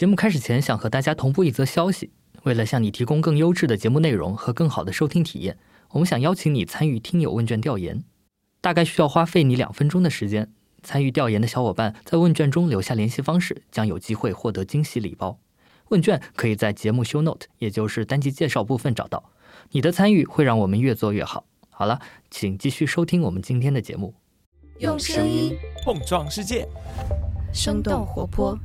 节目开始前，想和大家同步一则消息。为了向你提供更优质的节目内容和更好的收听体验，我们想邀请你参与听友问卷调研，大概需要花费你两分钟的时间。参与调研的小伙伴在问卷中留下联系方式，将有机会获得惊喜礼包。问卷可以在节目 show note，也就是单集介绍部分找到。你的参与会让我们越做越好。好了，请继续收听我们今天的节目。用声音碰撞世界，生动活泼。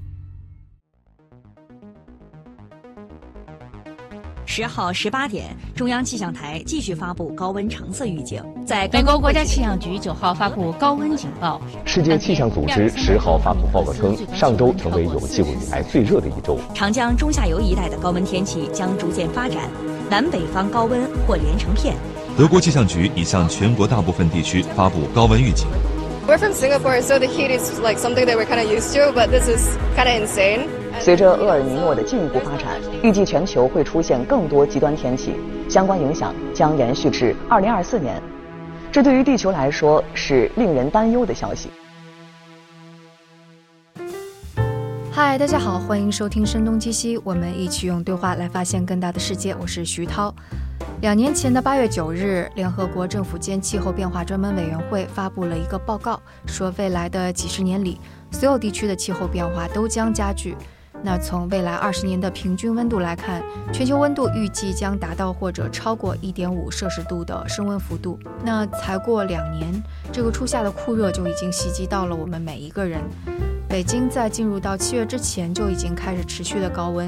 十号十八点，中央气象台继续发布高温橙色预警。在美国国家气象局九号发布高温警报。世界气象组织十号发布报告称，上周成为有记录以来最热的一周。长江中下游一带的高温天气将逐渐发展，南北方高温或连成片。德国气象局已向全国大部分地区发布高温预警。We're from Singapore, so the heat is like something that we're kind of used to, but this is kind of insane. 随着厄尔尼诺的进一步发展，预计全球会出现更多极端天气，相关影响将延续至2024年。这对于地球来说是令人担忧的消息。嗨，大家好，欢迎收听《声东击西》，我们一起用对话来发现更大的世界。我是徐涛。两年前的八月九日，联合国政府间气候变化专门委员会发布了一个报告，说未来的几十年里，所有地区的气候变化都将加剧。那从未来二十年的平均温度来看，全球温度预计将达到或者超过一点五摄氏度的升温幅度。那才过两年，这个初夏的酷热就已经袭击到了我们每一个人。北京在进入到七月之前就已经开始持续的高温。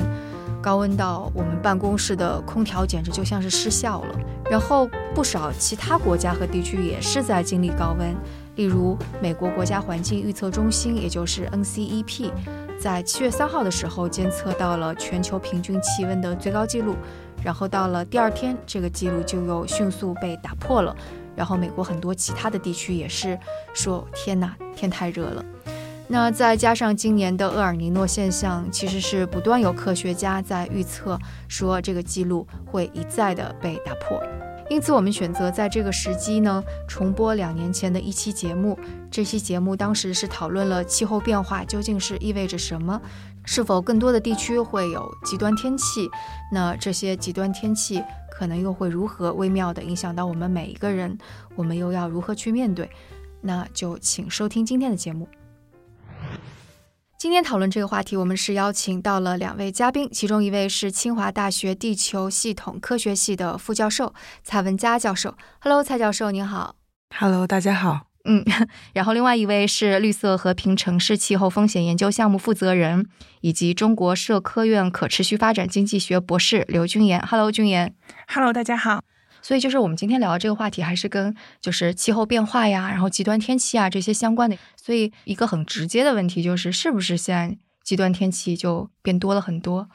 高温到我们办公室的空调简直就像是失效了。然后不少其他国家和地区也是在经历高温，例如美国国家环境预测中心，也就是 NCEP，在七月三号的时候监测到了全球平均气温的最高纪录。然后到了第二天，这个记录就又迅速被打破了。然后美国很多其他的地区也是说：“天哪，天太热了。”那再加上今年的厄尔尼诺现象，其实是不断有科学家在预测说这个记录会一再的被打破，因此我们选择在这个时机呢重播两年前的一期节目。这期节目当时是讨论了气候变化究竟是意味着什么，是否更多的地区会有极端天气？那这些极端天气可能又会如何微妙的影响到我们每一个人？我们又要如何去面对？那就请收听今天的节目。今天讨论这个话题，我们是邀请到了两位嘉宾，其中一位是清华大学地球系统科学系的副教授蔡文佳教授。Hello，蔡教授，您好。Hello，大家好。嗯，然后另外一位是绿色和平城市气候风险研究项目负责人，以及中国社科院可持续发展经济学博士刘军岩。Hello，军岩。Hello，大家好。所以就是我们今天聊的这个话题，还是跟就是气候变化呀，然后极端天气啊这些相关的。所以一个很直接的问题就是，是不是现在极端天气就变多了很多？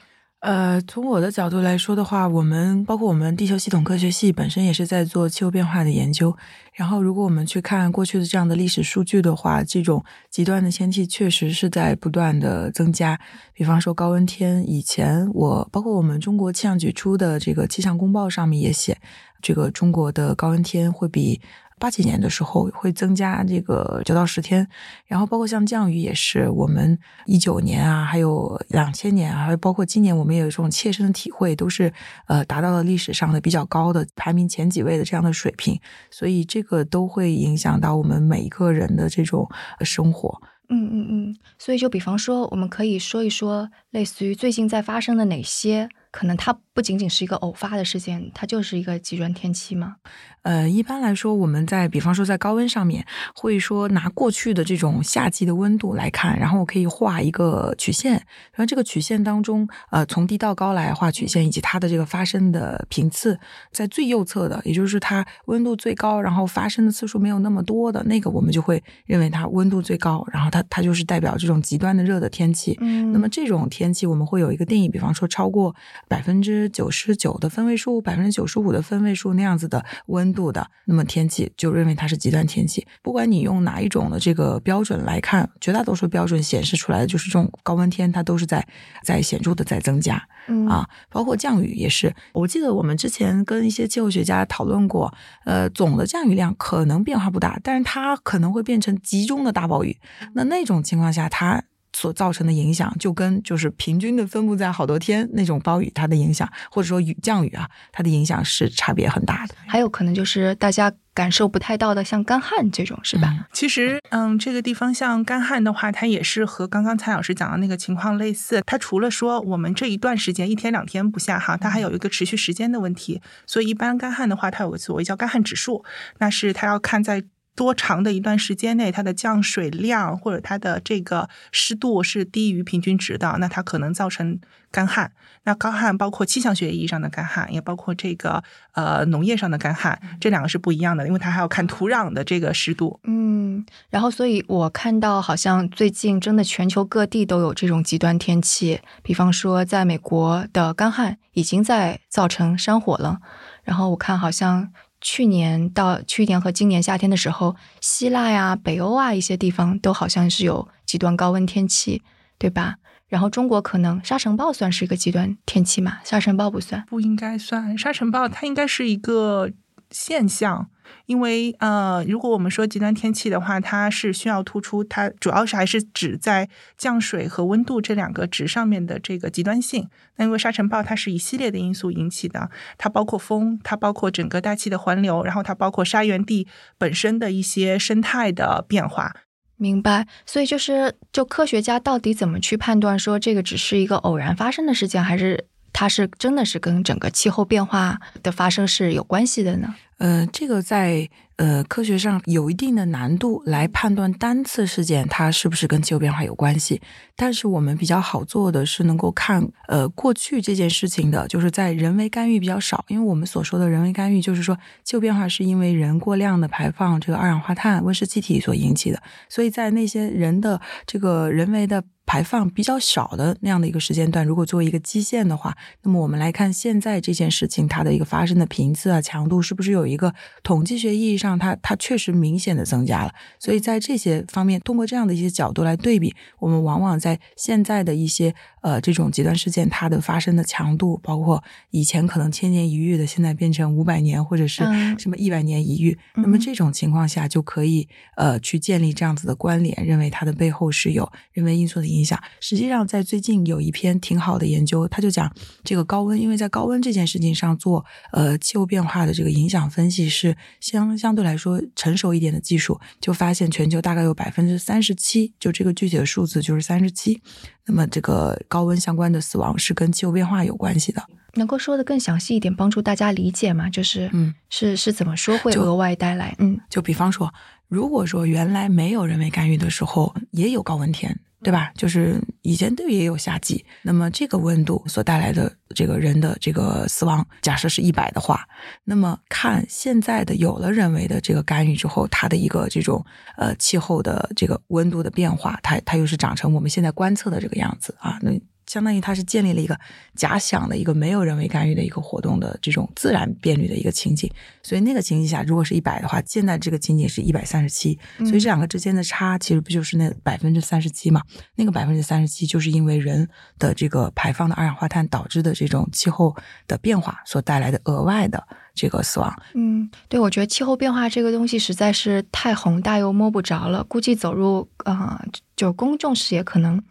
呃，从我的角度来说的话，我们包括我们地球系统科学系本身也是在做气候变化的研究。然后，如果我们去看过去的这样的历史数据的话，这种极端的天气确实是在不断的增加。比方说高温天，以前我包括我们中国气象局出的这个气象公报上面也写，这个中国的高温天会比。八几年的时候会增加这个九到十天，然后包括像降雨也是，我们一九年啊，还有两千年，还有包括今年，我们也有这种切身的体会，都是呃达到了历史上的比较高的排名前几位的这样的水平，所以这个都会影响到我们每一个人的这种生活。嗯嗯嗯，所以就比方说，我们可以说一说，类似于最近在发生的哪些。可能它不仅仅是一个偶发的事件，它就是一个极端天气吗？呃，一般来说，我们在比方说在高温上面，会说拿过去的这种夏季的温度来看，然后我可以画一个曲线，然后这个曲线当中，呃，从低到高来画曲线，以及它的这个发生的频次，在最右侧的，也就是它温度最高，然后发生的次数没有那么多的那个，我们就会认为它温度最高，然后它它就是代表这种极端的热的天气。嗯，那么这种天气我们会有一个定义，比方说超过。百分之九十九的分位数，百分之九十五的分位数那样子的温度的，那么天气就认为它是极端天气。不管你用哪一种的这个标准来看，绝大多数标准显示出来的就是这种高温天，它都是在在显著的在增加。嗯啊，包括降雨也是。我记得我们之前跟一些气候学家讨论过，呃，总的降雨量可能变化不大，但是它可能会变成集中的大暴雨。那那种情况下，它。所造成的影响，就跟就是平均的分布在好多天那种暴雨它的影响，或者说雨降雨啊，它的影响是差别很大的。还有可能就是大家感受不太到的，像干旱这种，是吧？其实，嗯，这个地方像干旱的话，它也是和刚刚蔡老师讲的那个情况类似。它除了说我们这一段时间一天两天不下哈，它还有一个持续时间的问题。所以，一般干旱的话，它有个所谓叫干旱指数，那是它要看在。多长的一段时间内，它的降水量或者它的这个湿度是低于平均值的，那它可能造成干旱。那干旱包括气象学意义上的干旱，也包括这个呃农业上的干旱，这两个是不一样的，因为它还要看土壤的这个湿度。嗯，然后所以我看到好像最近真的全球各地都有这种极端天气，比方说在美国的干旱已经在造成山火了，然后我看好像。去年到去年和今年夏天的时候，希腊呀、北欧啊一些地方都好像是有极端高温天气，对吧？然后中国可能沙尘暴算是一个极端天气嘛？沙尘暴不算，不应该算。沙尘暴它应该是一个现象。因为呃，如果我们说极端天气的话，它是需要突出它主要是还是指在降水和温度这两个值上面的这个极端性。那因为沙尘暴它是一系列的因素引起的，它包括风，它包括整个大气的环流，然后它包括沙源地本身的一些生态的变化。明白。所以就是，就科学家到底怎么去判断说这个只是一个偶然发生的事件，还是它是真的是跟整个气候变化的发生是有关系的呢？呃，这个在呃科学上有一定的难度来判断单次事件它是不是跟气候变化有关系。但是我们比较好做的是能够看呃过去这件事情的，就是在人为干预比较少。因为我们所说的人为干预，就是说气候变化是因为人过量的排放这个二氧化碳温室气体所引起的。所以在那些人的这个人为的排放比较少的那样的一个时间段，如果作为一个基线的话，那么我们来看现在这件事情它的一个发生的频次啊、强度是不是有一个统计学意义上它它确实明显的增加了。所以在这些方面，通过这样的一些角度来对比，我们往往在现在的一些呃这种极端事件它的发生的强度，包括以前可能千年一遇的，现在变成五百年或者是什么一百年一遇，那么这种情况下就可以呃去建立这样子的关联，认为它的背后是有人为因素的。影响实际上，在最近有一篇挺好的研究，他就讲这个高温，因为在高温这件事情上做呃气候变化的这个影响分析是相相对来说成熟一点的技术，就发现全球大概有百分之三十七，就这个具体的数字就是三十七。那么这个高温相关的死亡是跟气候变化有关系的，能够说的更详细一点，帮助大家理解吗？就是嗯，是是怎么说会额外带来？嗯，就比方说，如果说原来没有人为干预的时候，也有高温天。对吧？就是以前都也有夏季，那么这个温度所带来的这个人的这个死亡，假设是一百的话，那么看现在的有了人为的这个干预之后，它的一个这种呃气候的这个温度的变化，它它又是长成我们现在观测的这个样子啊，那。相当于它是建立了一个假想的一个没有人为干预的一个活动的这种自然变率的一个情景，所以那个情景下如果是一百的话，现在这个情景是一百三十七，所以这两个之间的差其实不就是那百分之三十七嘛？那个百分之三十七就是因为人的这个排放的二氧化碳导致的这种气候的变化所带来的额外的这个死亡。嗯，对，我觉得气候变化这个东西实在是太宏大又摸不着了，估计走入啊就公众视野可能。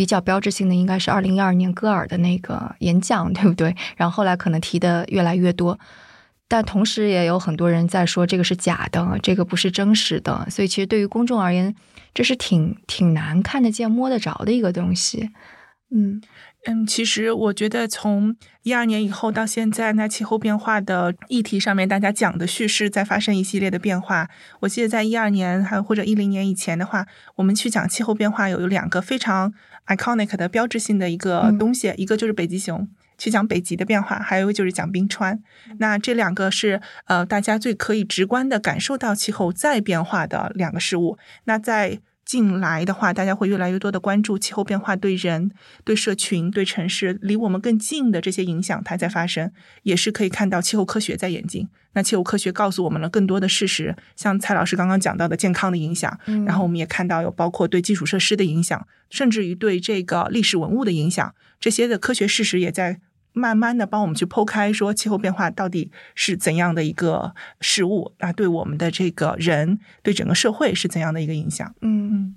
比较标志性的应该是二零一二年戈尔的那个演讲，对不对？然后后来可能提的越来越多，但同时也有很多人在说这个是假的，这个不是真实的。所以其实对于公众而言，这是挺挺难看得见、摸得着的一个东西。嗯嗯，其实我觉得从一二年以后到现在，那气候变化的议题上面，大家讲的叙事在发生一系列的变化。我记得在一二年还或者一零年以前的话，我们去讲气候变化有有两个非常。Iconic 的标志性的一个东西，一个就是北极熊，去讲北极的变化；还有就是讲冰川。那这两个是呃，大家最可以直观的感受到气候在变化的两个事物。那在近来的话，大家会越来越多的关注气候变化对人、对社群、对城市离我们更近的这些影响，它在发生，也是可以看到气候科学在演进。那气候科学告诉我们了更多的事实，像蔡老师刚刚讲到的健康的影响，然后我们也看到有包括对基础设施的影响，甚至于对这个历史文物的影响，这些的科学事实也在。慢慢的帮我们去剖开，说气候变化到底是怎样的一个事物那？对我们的这个人，对整个社会是怎样的一个影响？嗯。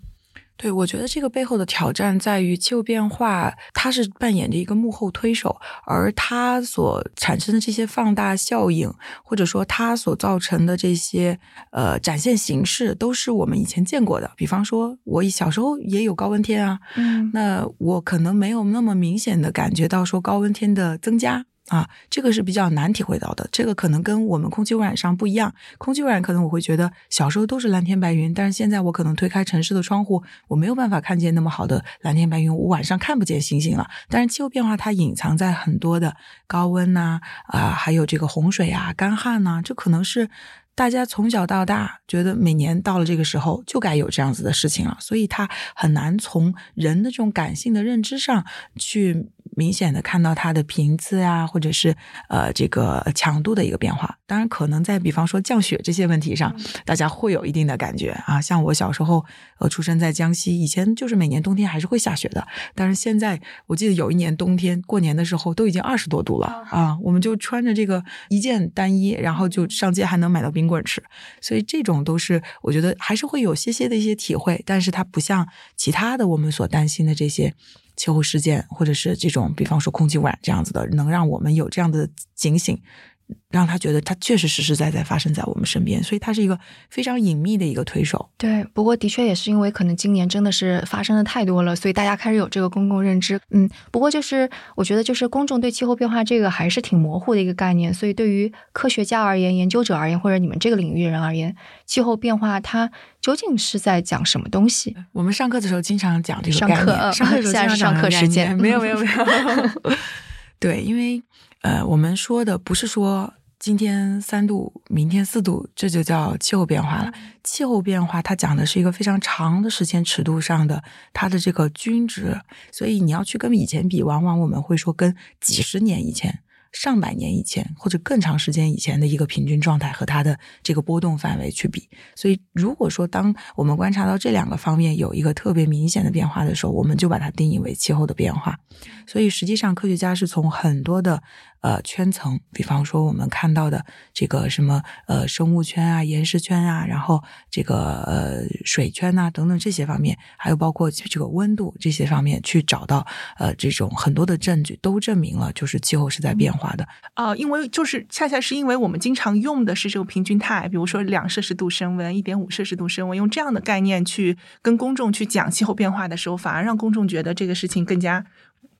对，我觉得这个背后的挑战在于气候变化，它是扮演着一个幕后推手，而它所产生的这些放大效应，或者说它所造成的这些呃展现形式，都是我们以前见过的。比方说，我小时候也有高温天啊，嗯，那我可能没有那么明显的感觉到说高温天的增加。啊，这个是比较难体会到的。这个可能跟我们空气污染上不一样。空气污染可能我会觉得小时候都是蓝天白云，但是现在我可能推开城市的窗户，我没有办法看见那么好的蓝天白云，我晚上看不见星星了。但是气候变化它隐藏在很多的高温呐啊，还有这个洪水啊、干旱呐，这可能是大家从小到大觉得每年到了这个时候就该有这样子的事情了，所以他很难从人的这种感性的认知上去。明显的看到它的频次啊，或者是呃这个强度的一个变化。当然，可能在比方说降雪这些问题上，大家会有一定的感觉啊。像我小时候呃出生在江西，以前就是每年冬天还是会下雪的。但是现在，我记得有一年冬天过年的时候都已经二十多度了啊，我们就穿着这个一件单衣，然后就上街还能买到冰冰棍吃。所以这种都是我觉得还是会有些些的一些体会，但是它不像其他的我们所担心的这些。气候事件，或者是这种，比方说空气污染这样子的，能让我们有这样的警醒。让他觉得他确实实实在在发生在我们身边，所以他是一个非常隐秘的一个推手。对，不过的确也是因为可能今年真的是发生的太多了，所以大家开始有这个公共认知。嗯，不过就是我觉得就是公众对气候变化这个还是挺模糊的一个概念，所以对于科学家而言、研究者而言，或者你们这个领域人而言，气候变化它究竟是在讲什么东西？我们上课的时候经常讲这个上课，上课现在是上课时间，没有没有没有。对，因为呃，我们说的不是说。今天三度，明天四度，这就叫气候变化了。气候变化它讲的是一个非常长的时间尺度上的它的这个均值，所以你要去跟以前比，往往我们会说跟几十年以前。上百年以前或者更长时间以前的一个平均状态和它的这个波动范围去比，所以如果说当我们观察到这两个方面有一个特别明显的变化的时候，我们就把它定义为气候的变化。所以实际上科学家是从很多的呃圈层，比方说我们看到的这个什么呃生物圈啊、岩石圈啊，然后这个呃水圈呐等等这些方面，还有包括这个温度这些方面去找到呃这种很多的证据，都证明了就是气候是在变化。的啊，因为就是恰恰是因为我们经常用的是这个平均态，比如说两摄氏度升温、一点五摄氏度升温，用这样的概念去跟公众去讲气候变化的时候，反而让公众觉得这个事情更加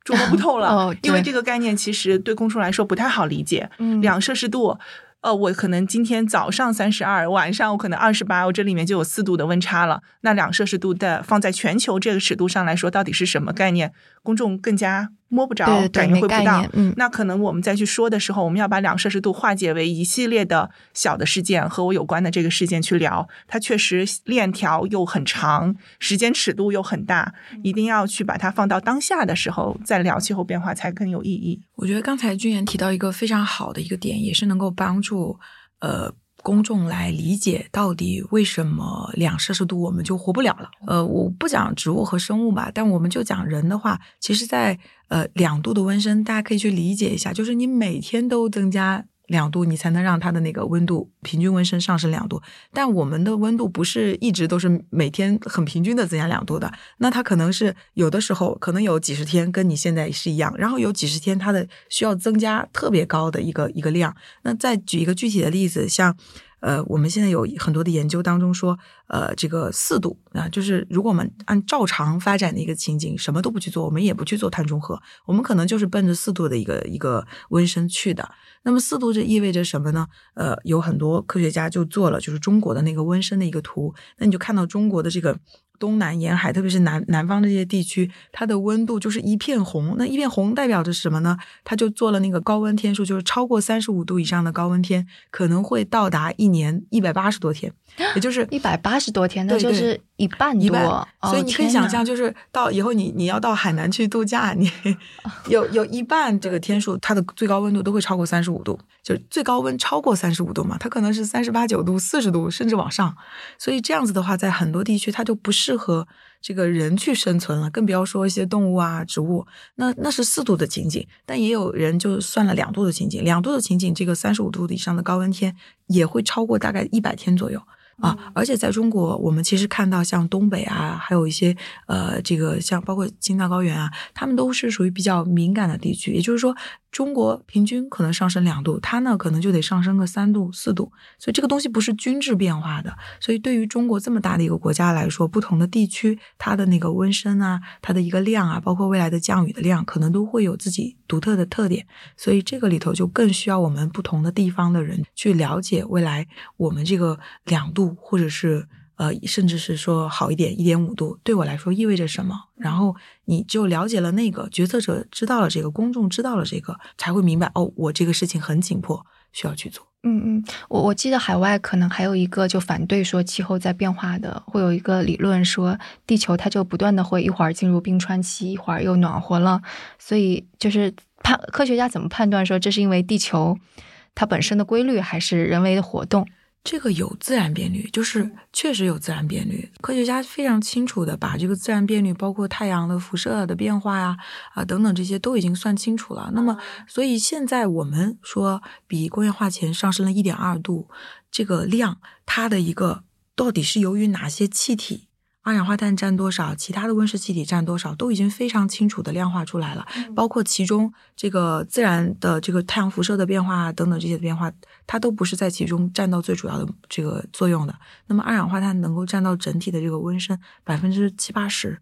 捉摸不透了。哦，因为这个概念其实对公众来说不太好理解。嗯，两摄氏度。呃，我可能今天早上三十二，晚上我可能二十八，我这里面就有四度的温差了。那两摄氏度的放在全球这个尺度上来说，到底是什么概念？公众更加摸不着，感觉会不到。嗯，那可能我们再去说的时候，我们要把两摄氏度化解为一系列的小的事件和我有关的这个事件去聊。它确实链条又很长，时间尺度又很大，一定要去把它放到当下的时候再聊气候变化才更有意义。我觉得刚才君言提到一个非常好的一个点，也是能够帮助。呃，公众来理解到底为什么两摄氏度我们就活不了了？呃，我不讲植物和生物吧，但我们就讲人的话，其实，在呃两度的温升，大家可以去理解一下，就是你每天都增加。两度，你才能让它的那个温度平均温升上升两度。但我们的温度不是一直都是每天很平均的增加两度的，那它可能是有的时候可能有几十天跟你现在是一样，然后有几十天它的需要增加特别高的一个一个量。那再举一个具体的例子，像呃，我们现在有很多的研究当中说，呃，这个四度啊，就是如果我们按照常发展的一个情景，什么都不去做，我们也不去做碳中和，我们可能就是奔着四度的一个一个温升去的。那么四度这意味着什么呢？呃，有很多科学家就做了，就是中国的那个温升的一个图。那你就看到中国的这个东南沿海，特别是南南方这些地区，它的温度就是一片红。那一片红代表着什么呢？它就做了那个高温天数，就是超过三十五度以上的高温天，可能会到达一年一百八十多天。也就是一百八十多天，那就是一半多，所以你可以想象，就是到以后你你要到海南去度假，你 有有一半这个天数，它的最高温度都会超过三十五度，就最高温超过三十五度嘛，它可能是三十八九度、四十度，甚至往上。所以这样子的话，在很多地区它就不适适合这个人去生存了，更不要说一些动物啊、植物。那那是四度的情景，但也有人就算了两度的情景，两度的情景，这个三十五度以上的高温天也会超过大概一百天左右。啊。而且在中国，我们其实看到像东北啊，还有一些呃，这个像包括青藏高原啊，他们都是属于比较敏感的地区。也就是说，中国平均可能上升两度，它呢可能就得上升个三度四度。所以这个东西不是均质变化的。所以对于中国这么大的一个国家来说，不同的地区它的那个温升啊，它的一个量啊，包括未来的降雨的量，可能都会有自己独特的特点。所以这个里头就更需要我们不同的地方的人去了解未来我们这个两度或者是呃，甚至是说好一点一点五度，对我来说意味着什么？然后你就了解了那个决策者知道了这个，公众知道了这个，才会明白哦，我这个事情很紧迫，需要去做。嗯嗯，我我记得海外可能还有一个就反对说气候在变化的，会有一个理论说地球它就不断的会一会儿进入冰川期，一会儿又暖和了，所以就是判科学家怎么判断说这是因为地球它本身的规律，还是人为的活动？这个有自然变率，就是确实有自然变率。科学家非常清楚的把这个自然变率，包括太阳的辐射的变化呀，啊等等这些都已经算清楚了。那么，所以现在我们说比工业化前上升了一点二度，这个量它的一个到底是由于哪些气体？二氧化碳占多少，其他的温室气体占多少，都已经非常清楚的量化出来了。包括其中这个自然的这个太阳辐射的变化等等这些变化，它都不是在其中占到最主要的这个作用的。那么二氧化碳能够占到整体的这个温升百分之七八十，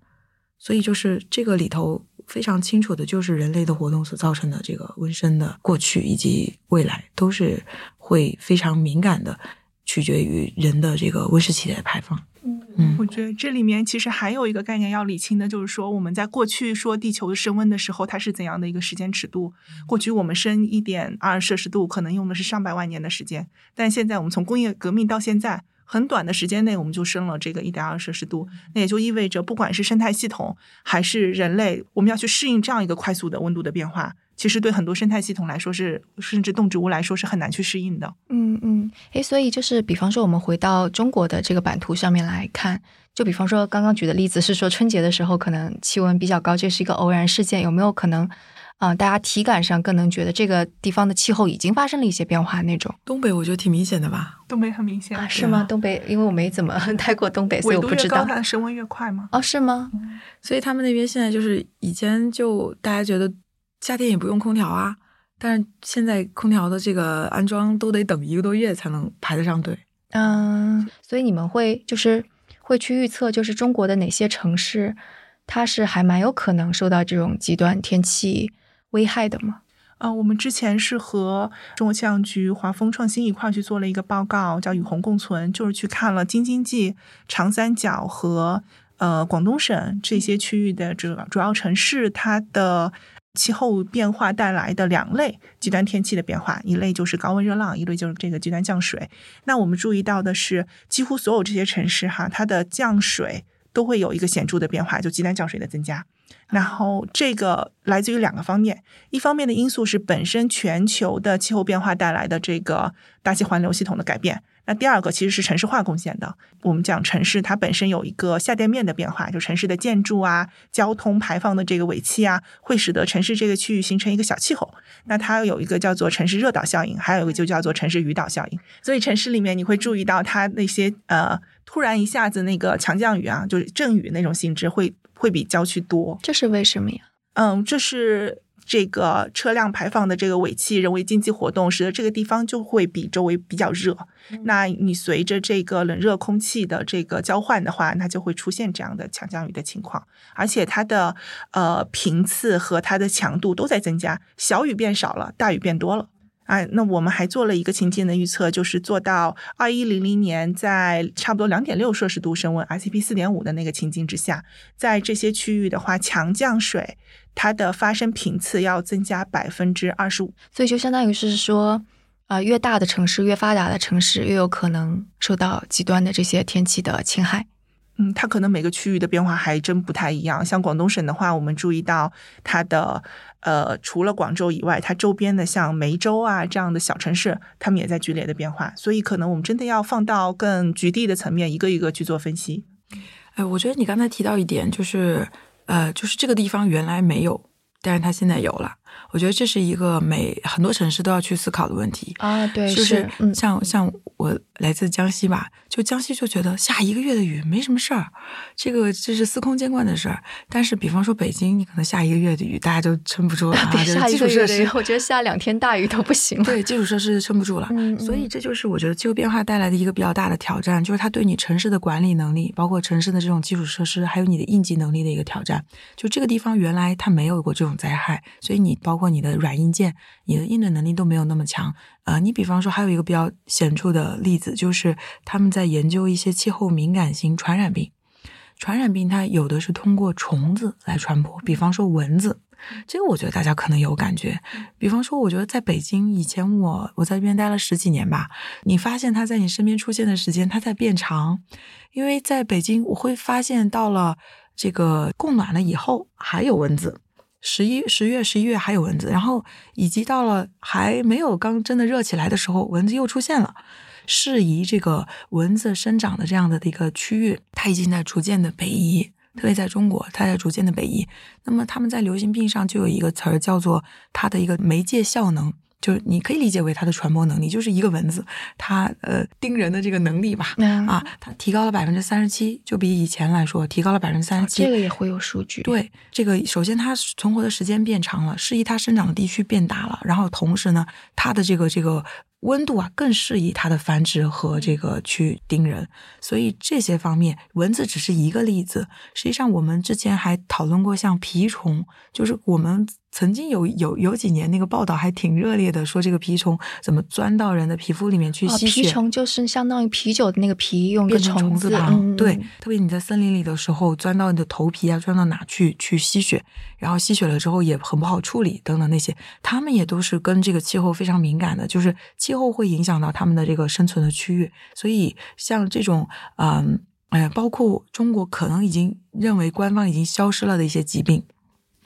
所以就是这个里头非常清楚的，就是人类的活动所造成的这个温升的过去以及未来都是会非常敏感的，取决于人的这个温室气体的排放。嗯，我觉得这里面其实还有一个概念要理清的，就是说我们在过去说地球升温的时候，它是怎样的一个时间尺度？过去我们升一点二摄氏度，可能用的是上百万年的时间，但现在我们从工业革命到现在，很短的时间内我们就升了这个一点二摄氏度，那也就意味着不管是生态系统还是人类，我们要去适应这样一个快速的温度的变化。其实对很多生态系统来说是，甚至动植物来说是很难去适应的。嗯嗯，诶，所以就是比方说，我们回到中国的这个版图上面来看，就比方说刚刚举的例子是说春节的时候可能气温比较高，这是一个偶然事件，有没有可能啊？大家体感上更能觉得这个地方的气候已经发生了一些变化那种？东北我觉得挺明显的吧？东北很明显啊？是吗？东北因为我没怎么 待过东北，所以我不知道。它升温越快吗？哦，是吗？所以他们那边现在就是以前就大家觉得。夏天也不用空调啊，但是现在空调的这个安装都得等一个多月才能排得上队。嗯，所以你们会就是会去预测，就是中国的哪些城市，它是还蛮有可能受到这种极端天气危害的吗？啊，我们之前是和中国气象局、华丰创新一块去做了一个报告，叫“与洪共存”，就是去看了京津冀、长三角和呃广东省这些区域的主主要城市，它的。气候变化带来的两类极端天气的变化，一类就是高温热浪，一类就是这个极端降水。那我们注意到的是，几乎所有这些城市哈，它的降水都会有一个显著的变化，就极端降水的增加。然后这个来自于两个方面，一方面的因素是本身全球的气候变化带来的这个大气环流系统的改变。那第二个其实是城市化贡献的。我们讲城市，它本身有一个下垫面的变化，就城市的建筑啊、交通排放的这个尾气啊，会使得城市这个区域形成一个小气候。那它有一个叫做城市热岛效应，还有一个就叫做城市雨岛效应。所以城市里面你会注意到它那些呃，突然一下子那个强降雨啊，就是阵雨那种性质会会比郊区多。这是为什么呀？嗯，这是。这个车辆排放的这个尾气，人为经济活动，使得这个地方就会比周围比较热。那你随着这个冷热空气的这个交换的话，那就会出现这样的强降雨的情况，而且它的呃频次和它的强度都在增加，小雨变少了，大雨变多了。哎，那我们还做了一个情境的预测，就是做到二一零零年，在差不多两点六摄氏度升温，ICP 四点五的那个情境之下，在这些区域的话，强降水。它的发生频次要增加百分之二十五，所以就相当于是说，啊，越大的城市、越发达的城市，越有可能受到极端的这些天气的侵害。嗯，它可能每个区域的变化还真不太一样。像广东省的话，我们注意到它的呃，除了广州以外，它周边的像梅州啊这样的小城市，他们也在剧烈的变化。所以，可能我们真的要放到更局地的层面，一个一个去做分析。哎，我觉得你刚才提到一点，就是。呃，就是这个地方原来没有，但是它现在有了。我觉得这是一个每很多城市都要去思考的问题啊。对，就是像像我来自江西吧，就江西就觉得下一个月的雨没什么事儿，这个这是司空见惯的事儿。但是比方说北京，你可能下一个月的雨大家就撑不住了，下一个月的雨，我觉得下两天大雨都不行了。对，基础设施撑不住了。所以这就是我觉得气候变化带来的一个比较大的挑战，就是它对你城市的管理能力，包括城市的这种基础设施，还有你的应急能力的一个挑战。就这个地方原来它没有过这种灾害，所以你包括你的软硬件，你的应对能力都没有那么强。呃，你比方说还有一个比较显著的例子，就是他们在研究一些气候敏感型传染病。传染病它有的是通过虫子来传播，比方说蚊子。这个我觉得大家可能有感觉。比方说，我觉得在北京以前我我在这边待了十几年吧，你发现它在你身边出现的时间它在变长，因为在北京我会发现到了这个供暖了以后还有蚊子。十一十月、十一月还有蚊子，然后以及到了还没有刚真的热起来的时候，蚊子又出现了。适宜这个蚊子生长的这样的一个区域，它已经在逐渐的北移，特别在中国，它在逐渐的北移。那么他们在流行病上就有一个词儿叫做它的一个媒介效能。就是你可以理解为它的传播能力，就是一个蚊子，它呃叮人的这个能力吧，啊，它提高了百分之三十七，就比以前来说提高了百分之三十七。这个也会有数据。对，这个首先它存活的时间变长了，适宜它生长的地区变大了，然后同时呢，它的这个这个温度啊更适宜它的繁殖和这个去叮人，所以这些方面蚊子只是一个例子。实际上我们之前还讨论过像蜱虫，就是我们。曾经有有有几年那个报道还挺热烈的，说这个蜱虫怎么钻到人的皮肤里面去吸血。蜱虫就是相当于啤酒的那个啤，用个虫字旁。对，特别你在森林里的时候，钻到你的头皮啊，钻到哪去去吸血，然后吸血了之后也很不好处理等等那些，他们也都是跟这个气候非常敏感的，就是气候会影响到他们的这个生存的区域。所以像这种嗯哎，包括中国可能已经认为官方已经消失了的一些疾病。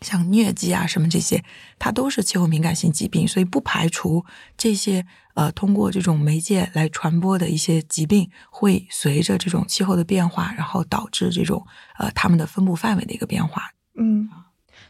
像疟疾啊什么这些，它都是气候敏感性疾病，所以不排除这些呃通过这种媒介来传播的一些疾病，会随着这种气候的变化，然后导致这种呃它们的分布范围的一个变化。嗯，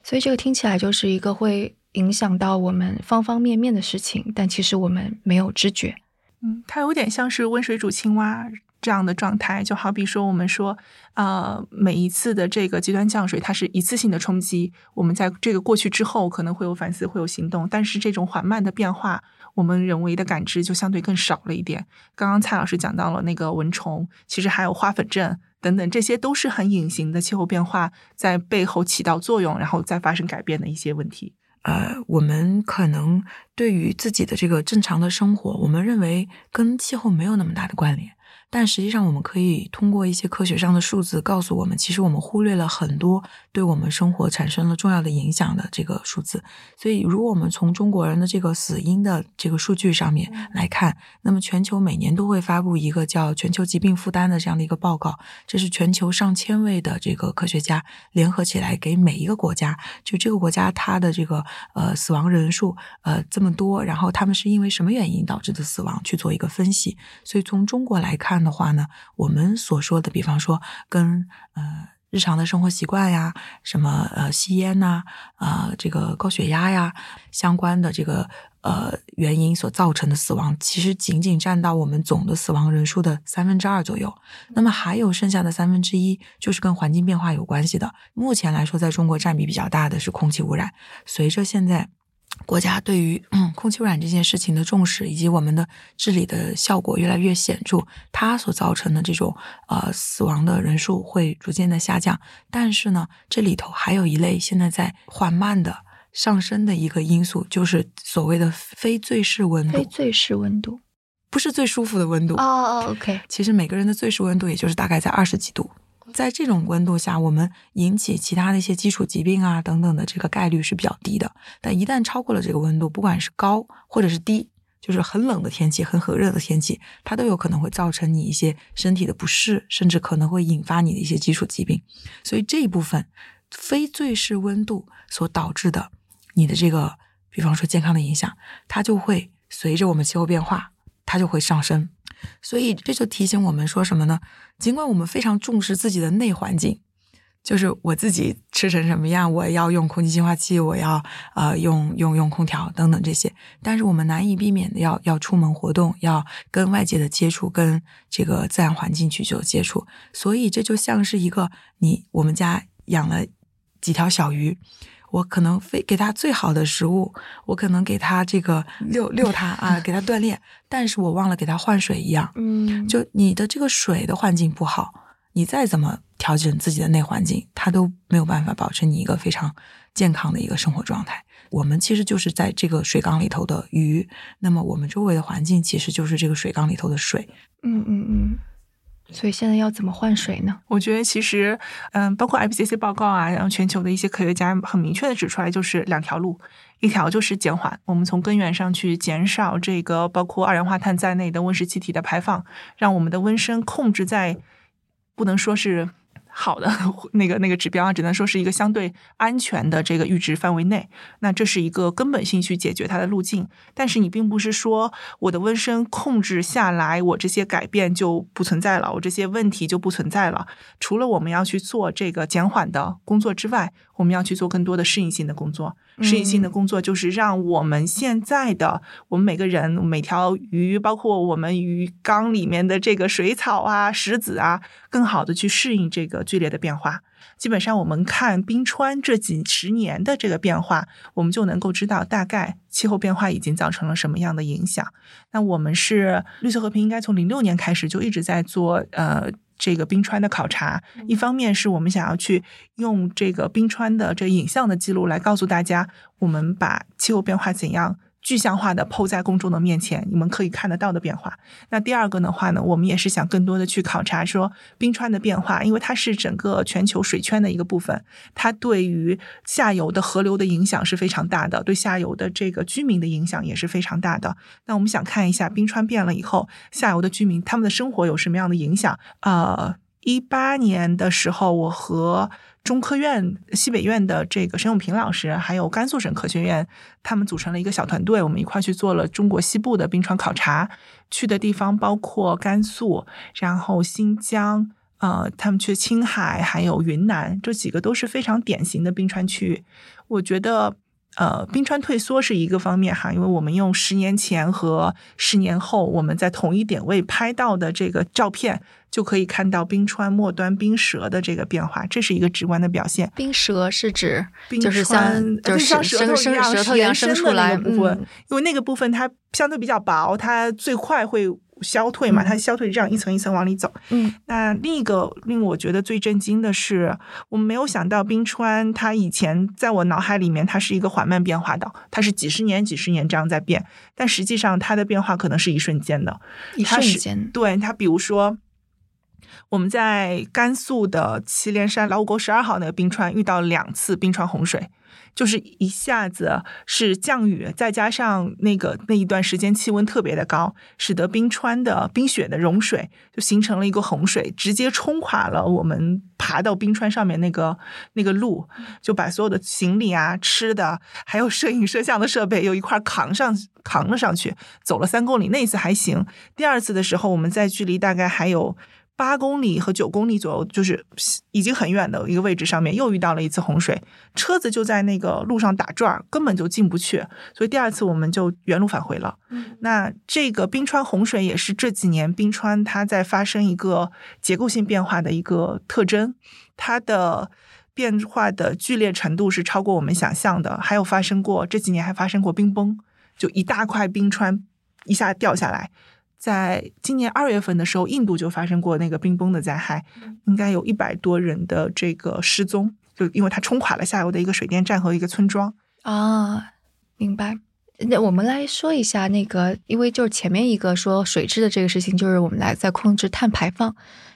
所以这个听起来就是一个会影响到我们方方面面的事情，但其实我们没有知觉。嗯，它有点像是温水煮青蛙。这样的状态，就好比说，我们说，呃，每一次的这个极端降水，它是一次性的冲击。我们在这个过去之后，可能会有反思，会有行动，但是这种缓慢的变化，我们人为的感知就相对更少了一点。刚刚蔡老师讲到了那个蚊虫，其实还有花粉症等等，这些都是很隐形的气候变化在背后起到作用，然后再发生改变的一些问题。呃，我们可能对于自己的这个正常的生活，我们认为跟气候没有那么大的关联。但实际上，我们可以通过一些科学上的数字告诉我们，其实我们忽略了很多对我们生活产生了重要的影响的这个数字。所以，如果我们从中国人的这个死因的这个数据上面来看，那么全球每年都会发布一个叫《全球疾病负担》的这样的一个报告，这是全球上千位的这个科学家联合起来给每一个国家，就这个国家它的这个呃死亡人数呃这么多，然后他们是因为什么原因导致的死亡去做一个分析。所以从中国来看。的话呢，我们所说的，比方说跟呃日常的生活习惯呀，什么呃吸烟呐，啊这个高血压呀相关的这个呃原因所造成的死亡，其实仅仅占到我们总的死亡人数的三分之二左右。那么还有剩下的三分之一，就是跟环境变化有关系的。目前来说，在中国占比比较大的是空气污染。随着现在。国家对于嗯空气污染这件事情的重视，以及我们的治理的效果越来越显著，它所造成的这种呃死亡的人数会逐渐的下降。但是呢，这里头还有一类现在在缓慢的上升的一个因素，就是所谓的非最适温度。非最适温度不是最舒服的温度哦哦，OK。其实每个人的最适温度也就是大概在二十几度。在这种温度下，我们引起其他的一些基础疾病啊等等的这个概率是比较低的。但一旦超过了这个温度，不管是高或者是低，就是很冷的天气、很很热的天气，它都有可能会造成你一些身体的不适，甚至可能会引发你的一些基础疾病。所以这一部分非最适温度所导致的你的这个，比方说健康的影响，它就会随着我们气候变化，它就会上升。所以这就提醒我们说什么呢？尽管我们非常重视自己的内环境，就是我自己吃成什么样，我要用空气净化器，我要呃用用用空调等等这些。但是我们难以避免的要要出门活动，要跟外界的接触，跟这个自然环境去做接触。所以这就像是一个你我们家养了几条小鱼，我可能非给它最好的食物，我可能给它这个遛遛它啊，给它锻炼，但是我忘了给它换水一样。嗯，就你的这个水的环境不好。你再怎么调整自己的内环境，它都没有办法保持你一个非常健康的一个生活状态。我们其实就是在这个水缸里头的鱼，那么我们周围的环境其实就是这个水缸里头的水。嗯嗯嗯。所以现在要怎么换水呢？我觉得其实，嗯，包括 IPCC 报告啊，然后全球的一些科学家很明确的指出来，就是两条路，一条就是减缓，我们从根源上去减少这个包括二氧化碳在内的温室气体的排放，让我们的温升控制在。不能说是。好的 那个那个指标啊，只能说是一个相对安全的这个阈值范围内。那这是一个根本性去解决它的路径。但是你并不是说我的温升控制下来，我这些改变就不存在了，我这些问题就不存在了。除了我们要去做这个减缓的工作之外，我们要去做更多的适应性的工作。适应性的工作就是让我们现在的我们每个人、每条鱼，包括我们鱼缸里面的这个水草啊、石子啊，更好的去适应这个。剧烈的变化，基本上我们看冰川这几十年的这个变化，我们就能够知道大概气候变化已经造成了什么样的影响。那我们是绿色和平，应该从零六年开始就一直在做呃这个冰川的考察。一方面是我们想要去用这个冰川的这影像的记录来告诉大家，我们把气候变化怎样。具象化的抛在公众的面前，你们可以看得到的变化。那第二个的话呢，我们也是想更多的去考察说冰川的变化，因为它是整个全球水圈的一个部分，它对于下游的河流的影响是非常大的，对下游的这个居民的影响也是非常大的。那我们想看一下冰川变了以后，下游的居民他们的生活有什么样的影响？呃，一八年的时候，我和中科院西北院的这个沈永平老师，还有甘肃省科学院，他们组成了一个小团队，我们一块去做了中国西部的冰川考察。去的地方包括甘肃，然后新疆，呃，他们去青海，还有云南，这几个都是非常典型的冰川区域。我觉得。呃，冰川退缩是一个方面哈，因为我们用十年前和十年后我们在同一点位拍到的这个照片，就可以看到冰川末端冰舌的这个变化，这是一个直观的表现。冰舌是指就是像就是像舌头一样舌头一样伸出来部分，因为那个部分它相对比较薄，它最快会。消退嘛，它消退这样一层一层往里走。嗯，那另一个令我觉得最震惊的是，我们没有想到冰川它以前在我脑海里面它是一个缓慢变化的，它是几十年几十年这样在变，但实际上它的变化可能是一瞬间的，一瞬间。对它，比如说我们在甘肃的祁连山老虎沟十二号那个冰川遇到两次冰川洪水。就是一下子是降雨，再加上那个那一段时间气温特别的高，使得冰川的冰雪的融水就形成了一个洪水，直接冲垮了我们爬到冰川上面那个那个路，就把所有的行李啊、吃的，还有摄影摄像的设备，又一块扛上扛了上去，走了三公里。那一次还行，第二次的时候，我们在距离大概还有。八公里和九公里左右，就是已经很远的一个位置上面，又遇到了一次洪水，车子就在那个路上打转，根本就进不去，所以第二次我们就原路返回了。那这个冰川洪水也是这几年冰川它在发生一个结构性变化的一个特征，它的变化的剧烈程度是超过我们想象的，还有发生过这几年还发生过冰崩，就一大块冰川一下掉下来。在今年二月份的时候，印度就发生过那个冰崩的灾害，应该有一百多人的这个失踪，就因为它冲垮了下游的一个水电站和一个村庄。啊，明白。那我们来说一下那个，因为就是前面一个说水质的这个事情，就是我们来在控制碳排放，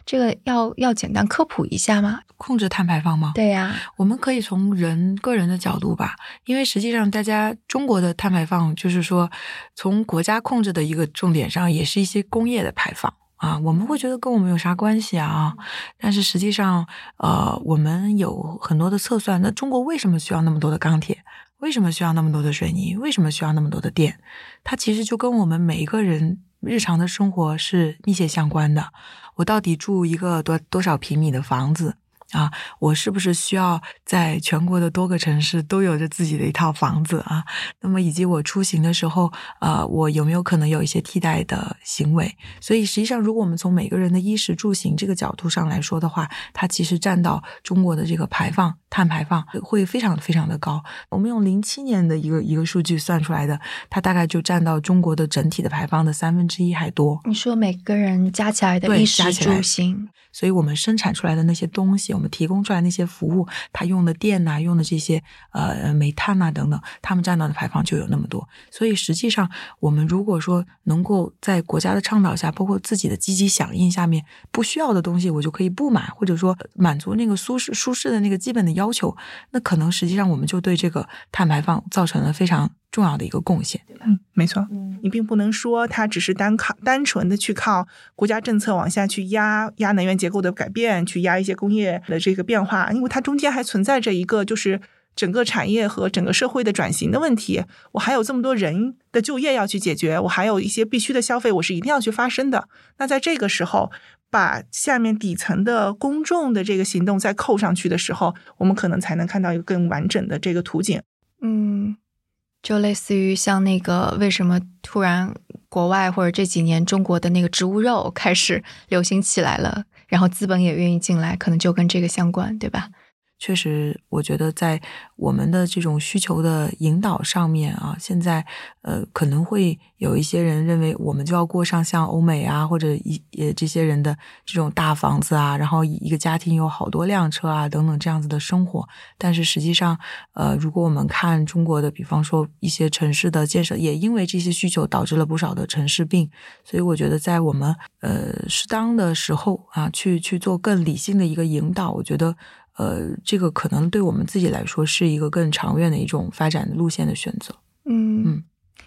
这个要要简单科普一下吗？控制碳排放吗？对呀，我们可以从人个人的角度吧，因为实际上大家中国的碳排放，就是说从国家控制的一个重点上，也是一些工业的排放啊，我们会觉得跟我们有啥关系啊？但是实际上，呃，我们有很多的测算，那中国为什么需要那么多的钢铁？为什么需要那么多的水泥？为什么需要那么多的电？它其实就跟我们每一个人日常的生活是密切相关的。我到底住一个多多少平米的房子啊，我是不是需要在全国的多个城市都有着自己的一套房子啊？那么以及我出行的时候，呃，我有没有可能有一些替代的行为？所以实际上，如果我们从每个人的衣食住行这个角度上来说的话，它其实占到中国的这个排放碳排放会非常非常的高。我们用零七年的一个一个数据算出来的，它大概就占到中国的整体的排放的三分之一还多。你说每个人加起来的衣食住行。所以我们生产出来的那些东西，我们提供出来那些服务，它用的电呐，用的这些呃煤炭呐等等，他们占到的排放就有那么多。所以实际上，我们如果说能够在国家的倡导下，包括自己的积极响应下面，不需要的东西我就可以不买，或者说满足那个舒适舒适的那个基本的要求，那可能实际上我们就对这个碳排放造成了非常。重要的一个贡献，嗯，没错，你并不能说它只是单靠单纯的去靠国家政策往下去压压能源结构的改变，去压一些工业的这个变化，因为它中间还存在着一个就是整个产业和整个社会的转型的问题。我还有这么多人的就业要去解决，我还有一些必须的消费，我是一定要去发生的。那在这个时候，把下面底层的公众的这个行动再扣上去的时候，我们可能才能看到一个更完整的这个图景。嗯。就类似于像那个，为什么突然国外或者这几年中国的那个植物肉开始流行起来了，然后资本也愿意进来，可能就跟这个相关，对吧？确实，我觉得在我们的这种需求的引导上面啊，现在呃可能会有一些人认为我们就要过上像欧美啊或者一呃这些人的这种大房子啊，然后一个家庭有好多辆车啊等等这样子的生活。但是实际上，呃，如果我们看中国的，比方说一些城市的建设，也因为这些需求导致了不少的城市病。所以我觉得在我们呃适当的时候啊，去去做更理性的一个引导，我觉得。呃，这个可能对我们自己来说是一个更长远的一种发展路线的选择。嗯嗯，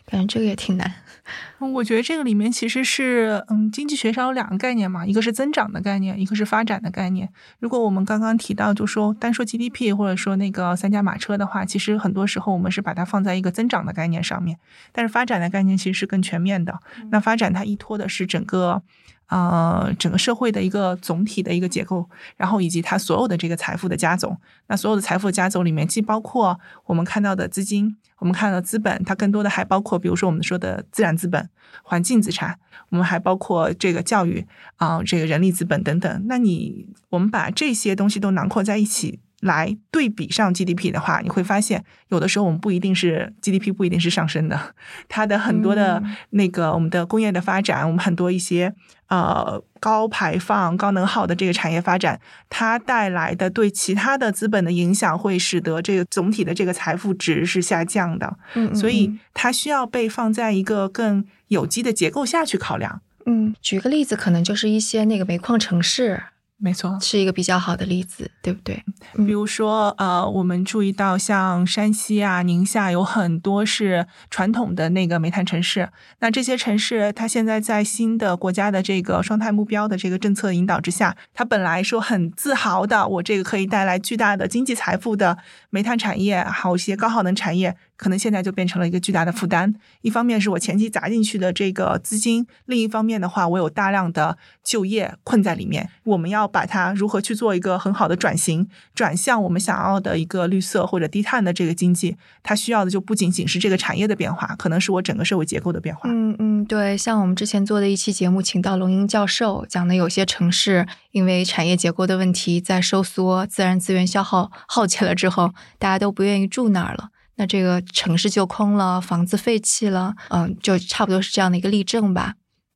感觉这个也挺难。我觉得这个里面其实是，嗯，经济学上有两个概念嘛，一个是增长的概念，一个是发展的概念。如果我们刚刚提到，就说单说 GDP 或者说那个三驾马车的话，其实很多时候我们是把它放在一个增长的概念上面，但是发展的概念其实是更全面的。那发展它依托的是整个。呃，整个社会的一个总体的一个结构，然后以及它所有的这个财富的加总，那所有的财富加总里面，既包括我们看到的资金，我们看到资本，它更多的还包括，比如说我们说的自然资本、环境资产，我们还包括这个教育啊，这个人力资本等等。那你我们把这些东西都囊括在一起。来对比上 GDP 的话，你会发现有的时候我们不一定是 GDP 不一定是上升的，它的很多的那个我们的工业的发展，我们很多一些呃高排放、高能耗的这个产业发展，它带来的对其他的资本的影响，会使得这个总体的这个财富值是下降的。嗯，所以它需要被放在一个更有机的结构下去考量。嗯，举个例子，可能就是一些那个煤矿城市。没错，是一个比较好的例子，对不对？比如说，呃，我们注意到像山西啊、宁夏有很多是传统的那个煤炭城市。那这些城市，它现在在新的国家的这个双碳目标的这个政策引导之下，它本来说很自豪的，我这个可以带来巨大的经济财富的煤炭产业，还有一些高耗能产业。可能现在就变成了一个巨大的负担。一方面是我前期砸进去的这个资金，另一方面的话，我有大量的就业困在里面。我们要把它如何去做一个很好的转型，转向我们想要的一个绿色或者低碳的这个经济，它需要的就不仅仅是这个产业的变化，可能是我整个社会结构的变化。嗯嗯，对，像我们之前做的一期节目，请到龙英教授讲的，有些城市因为产业结构的问题在收缩，自然资源消耗耗竭了之后，大家都不愿意住那儿了。那这个城市就空了，房子废弃了，嗯，就差不多是这样的一个例证吧。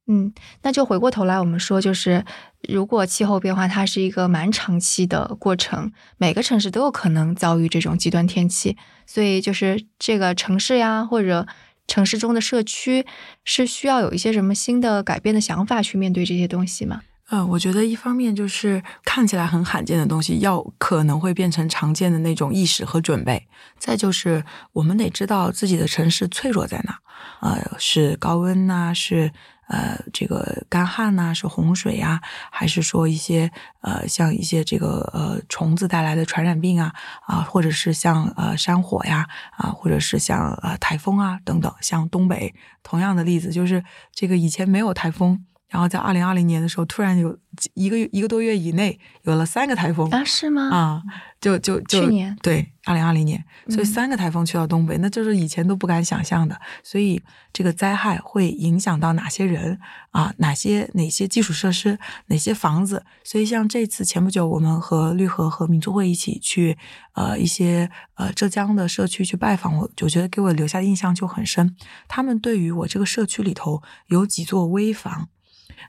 嗯，那就回过头来，我们说，就是如果气候变化它是一个蛮长期的过程，每个城市都有可能遭遇这种极端天气，所以就是这个城市呀，或者城市中的社区，是需要有一些什么新的改变的想法去面对这些东西吗？呃，我觉得一方面就是看起来很罕见的东西，要可能会变成常见的那种意识和准备。再就是我们得知道自己的城市脆弱在哪，呃，是高温呐，是呃这个干旱呐，是洪水呀，还是说一些呃像一些这个呃虫子带来的传染病啊啊，或者是像呃山火呀啊，或者是像呃台风啊等等。像东北同样的例子，就是这个以前没有台风。然后在二零二零年的时候，突然有一个月一个多月以内有了三个台风啊？是吗？啊，就就就去年对二零二零年，所以三个台风去到东北，那就是以前都不敢想象的。所以这个灾害会影响到哪些人啊？哪些哪些基础设施？哪些房子？所以像这次前不久，我们和绿河和民族会一起去呃一些呃浙江的社区去拜访，我我觉得给我留下的印象就很深。他们对于我这个社区里头有几座危房。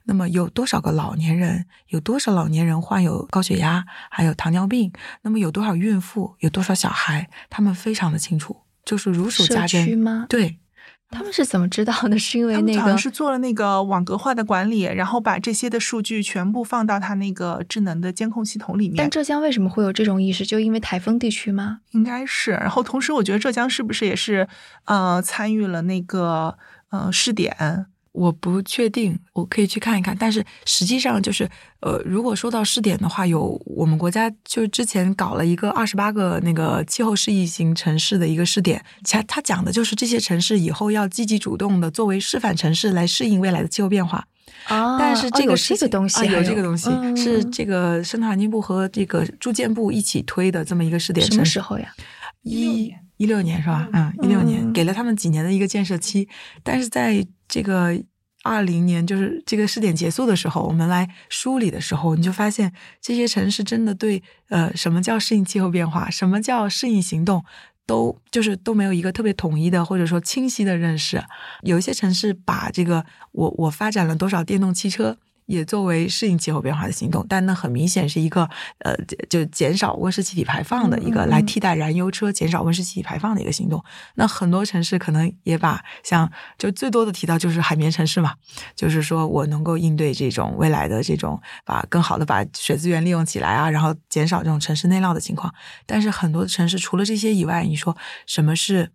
那么有多少个老年人？有多少老年人患有高血压，还有糖尿病？那么有多少孕妇？有多少小孩？他们非常的清楚，就是如数家珍吗？对，他们是怎么知道的？是因为那个是做了那个网格化的管理，然后把这些的数据全部放到他那个智能的监控系统里面。但浙江为什么会有这种意识？就因为台风地区吗？应该是。然后同时，我觉得浙江是不是也是呃参与了那个呃试点？我不确定，我可以去看一看。但是实际上就是，呃，如果说到试点的话，有我们国家就之前搞了一个二十八个那个气候适宜型城市的一个试点，它它讲的就是这些城市以后要积极主动的作为示范城市来适应未来的气候变化。啊，但是这个这个东西有这个东西是这个生态环境部和这个住建部一起推的这么一个试点。什么时候呀？一一六年是吧？嗯，一六年给了他们几年的一个建设期，但是在这个二零年，就是这个试点结束的时候，我们来梳理的时候，你就发现这些城市真的对呃什么叫适应气候变化，什么叫适应行动，都就是都没有一个特别统一的或者说清晰的认识。有一些城市把这个我我发展了多少电动汽车。也作为适应气候变化的行动，但那很明显是一个呃，就减少温室气体排放的一个来替代燃油车，减少温室气体排放的一个行动。那很多城市可能也把像就最多的提到就是海绵城市嘛，就是说我能够应对这种未来的这种把更好的把水资源利用起来啊，然后减少这种城市内涝的情况。但是很多的城市除了这些以外，你说什么是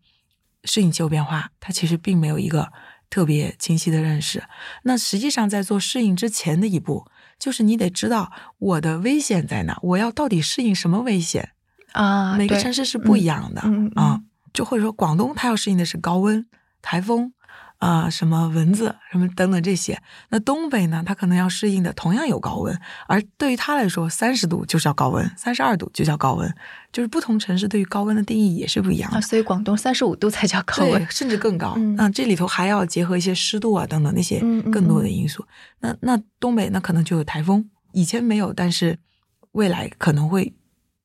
适应气候变化？它其实并没有一个。特别清晰的认识，那实际上在做适应之前的一步，就是你得知道我的危险在哪，我要到底适应什么危险啊？每个城市是不一样的啊，就或者说广东，它要适应的是高温、台风。啊，什么蚊子，什么等等这些。那东北呢？它可能要适应的同样有高温，而对于它来说，三十度就叫高温，三十二度就叫高温，就是不同城市对于高温的定义也是不一样的。所以广东三十五度才叫高温，甚至更高。那这里头还要结合一些湿度啊等等那些更多的因素。那那东北那可能就有台风，以前没有，但是未来可能会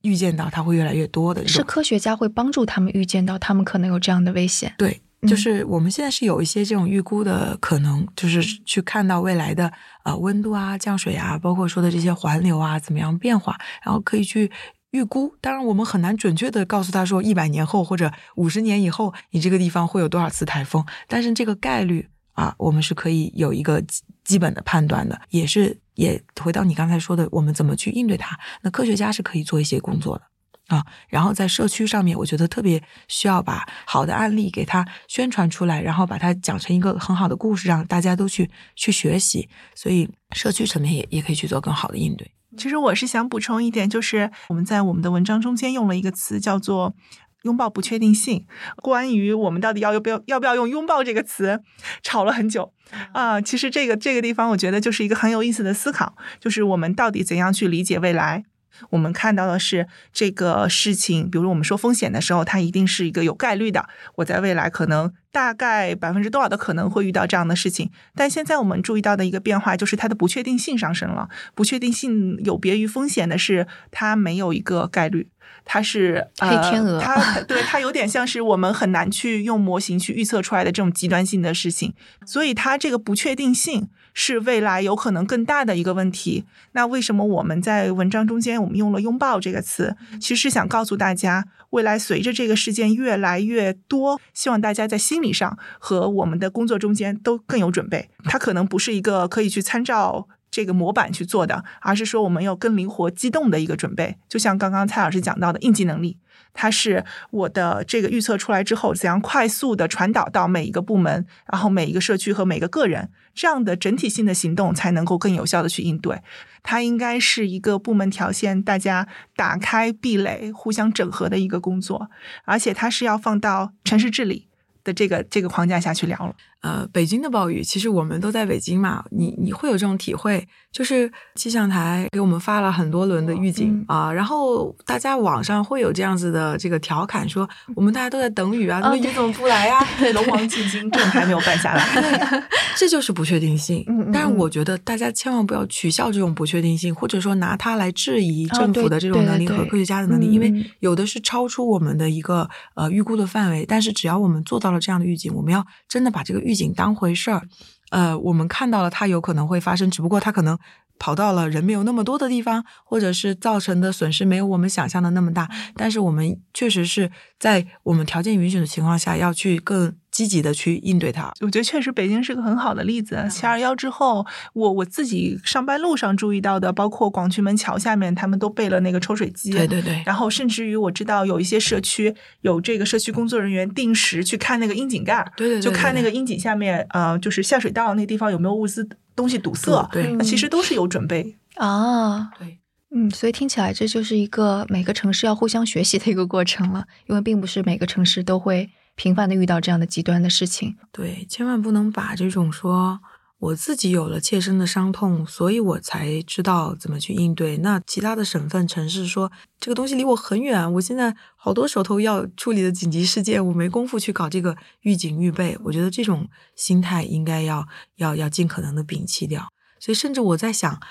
预见到它会越来越多的。是科学家会帮助他们预见到他们可能有这样的危险。对。就是我们现在是有一些这种预估的可能，就是去看到未来的呃温度啊、降水啊，包括说的这些环流啊怎么样变化，然后可以去预估。当然，我们很难准确的告诉他说一百年后或者五十年以后，你这个地方会有多少次台风。但是这个概率啊，我们是可以有一个基本的判断的。也是也回到你刚才说的，我们怎么去应对它？那科学家是可以做一些工作的。啊，然后在社区上面，我觉得特别需要把好的案例给它宣传出来，然后把它讲成一个很好的故事，让大家都去去学习。所以社区层面也也可以去做更好的应对。其实我是想补充一点，就是我们在我们的文章中间用了一个词，叫做“拥抱不确定性”。关于我们到底要要不要要不要用“拥抱”这个词，吵了很久啊。其实这个这个地方，我觉得就是一个很有意思的思考，就是我们到底怎样去理解未来。我们看到的是这个事情，比如我们说风险的时候，它一定是一个有概率的。我在未来可能大概百分之多少的可能会遇到这样的事情。但现在我们注意到的一个变化，就是它的不确定性上升了。不确定性有别于风险的是，它没有一个概率，它是黑天鹅。它 对它有点像是我们很难去用模型去预测出来的这种极端性的事情。所以它这个不确定性。是未来有可能更大的一个问题。那为什么我们在文章中间我们用了“拥抱”这个词？其实是想告诉大家，未来随着这个事件越来越多，希望大家在心理上和我们的工作中间都更有准备。它可能不是一个可以去参照这个模板去做的，而是说我们有更灵活机动的一个准备。就像刚刚蔡老师讲到的应急能力。它是我的这个预测出来之后，怎样快速的传导到每一个部门，然后每一个社区和每个个人，这样的整体性的行动才能够更有效的去应对。它应该是一个部门条线，大家打开壁垒，互相整合的一个工作，而且它是要放到城市治理。的这个这个框架下去聊了。呃，北京的暴雨，其实我们都在北京嘛，你你会有这种体会，就是气象台给我们发了很多轮的预警啊，然后大家网上会有这样子的这个调侃说，我们大家都在等雨啊，那雨怎么不来呀？龙王进京，朕还没有办下来，这就是不确定性。但是我觉得大家千万不要取笑这种不确定性，或者说拿它来质疑政府的这种能力和科学家的能力，因为有的是超出我们的一个呃预估的范围。但是只要我们做到了这样的预警，我们要真的把这个预警当回事儿，呃，我们看到了它有可能会发生，只不过它可能跑到了人没有那么多的地方，或者是造成的损失没有我们想象的那么大。但是我们确实是在我们条件允许的情况下，要去更积极的去应对它。我觉得确实北京是个很好的例子。七二幺之后，我我自己上班路上注意到的，包括广渠门桥下面，他们都备了那个抽水机。对对对。然后甚至于我知道有一些社区有这个社区工作人员定时去看那个窨井盖对，对对，就看那个窨井下面，呃，就是下水道那地方有没有物资东西堵塞。对，其实都是有准备啊。对，嗯，所以听起来这就是一个每个城市要互相学习的一个过程了，因为并不是每个城市都会。频繁的遇到这样的极端的事情，对，千万不能把这种说我自己有了切身的伤痛，所以我才知道怎么去应对。那其他的省份城市说这个东西离我很远，我现在好多手头要处理的紧急事件，我没工夫去搞这个预警预备。我觉得这种心态应该要要要尽可能的摒弃掉。所以，甚至我在想，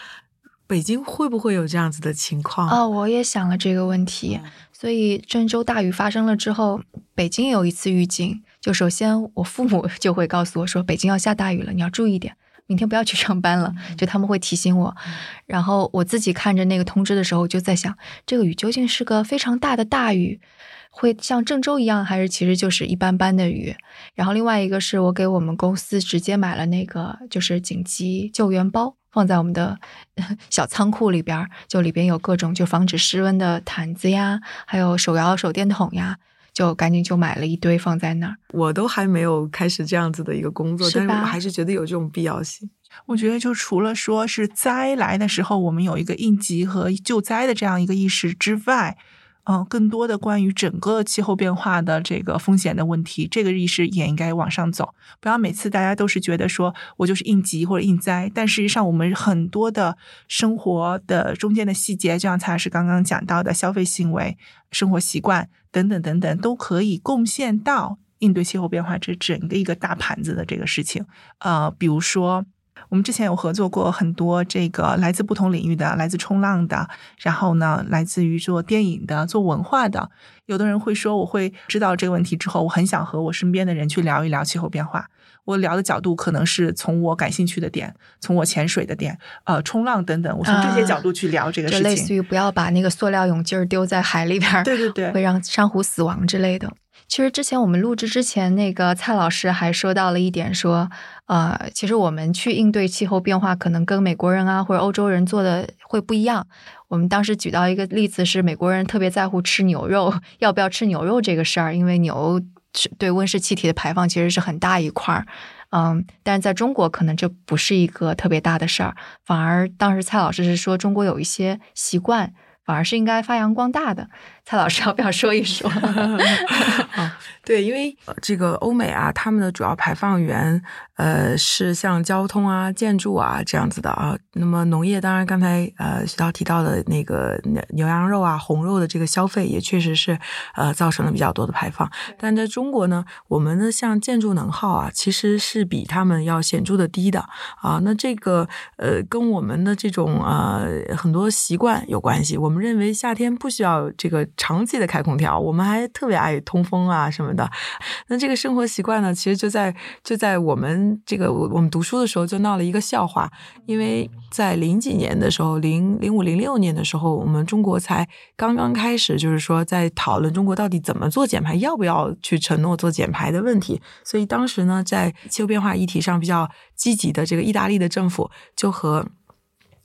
北京会不会有这样子的情况哦？我也想了这个问题。所以郑州大雨发生了之后，北京有一次预警，就首先我父母 就会告诉我说，北京要下大雨了，你要注意点，明天不要去上班了。就他们会提醒我，然后我自己看着那个通知的时候，就在想，这个雨究竟是个非常大的大雨，会像郑州一样，还是其实就是一般般的雨？然后另外一个是我给我们公司直接买了那个就是紧急救援包。放在我们的 小仓库里边，就里边有各种就防止失温的毯子呀，还有手摇手电筒呀，就赶紧就买了一堆放在那儿。我都还没有开始这样子的一个工作，但是我还是觉得有这种必要性。我觉得就除了说是灾来的时候，我们有一个应急和救灾的这样一个意识之外。嗯，更多的关于整个气候变化的这个风险的问题，这个意识也应该往上走。不要每次大家都是觉得说我就是应急或者应灾，但事实上我们很多的生活的中间的细节，就像蔡老师刚刚讲到的消费行为、生活习惯等等等等，都可以贡献到应对气候变化这整个一个大盘子的这个事情。呃，比如说。我们之前有合作过很多这个来自不同领域的，来自冲浪的，然后呢，来自于做电影的、做文化的。有的人会说，我会知道这个问题之后，我很想和我身边的人去聊一聊气候变化。我聊的角度可能是从我感兴趣的点，从我潜水的点，呃，冲浪等等，我从这些角度去聊这个事情。就类似于不要把那个塑料泳镜丢在海里边，对对对，会让珊瑚死亡之类的。其实之前我们录制之前，那个蔡老师还说到了一点，说，呃，其实我们去应对气候变化，可能跟美国人啊或者欧洲人做的会不一样。我们当时举到一个例子是，美国人特别在乎吃牛肉，要不要吃牛肉这个事儿，因为牛对温室气体的排放其实是很大一块儿。嗯，但是在中国可能这不是一个特别大的事儿，反而当时蔡老师是说，中国有一些习惯。反而是应该发扬光大的，蔡老师要不要说一说？对，因为这个欧美啊，他们的主要排放源，呃，是像交通啊、建筑啊这样子的啊。那么农业，当然刚才呃徐涛提到的那个牛羊肉啊、红肉的这个消费，也确实是呃造成了比较多的排放。但在中国呢，我们的像建筑能耗啊，其实是比他们要显著的低的啊。那这个呃，跟我们的这种呃很多习惯有关系。我们认为夏天不需要这个长期的开空调，我们还特别爱通风啊什么的。那这个生活习惯呢，其实就在就在我们这个我们读书的时候就闹了一个笑话，因为在零几年的时候，零零五零六年的时候，我们中国才刚刚开始，就是说在讨论中国到底怎么做减排，要不要去承诺做减排的问题。所以当时呢，在气候变化议题上比较积极的这个意大利的政府就和。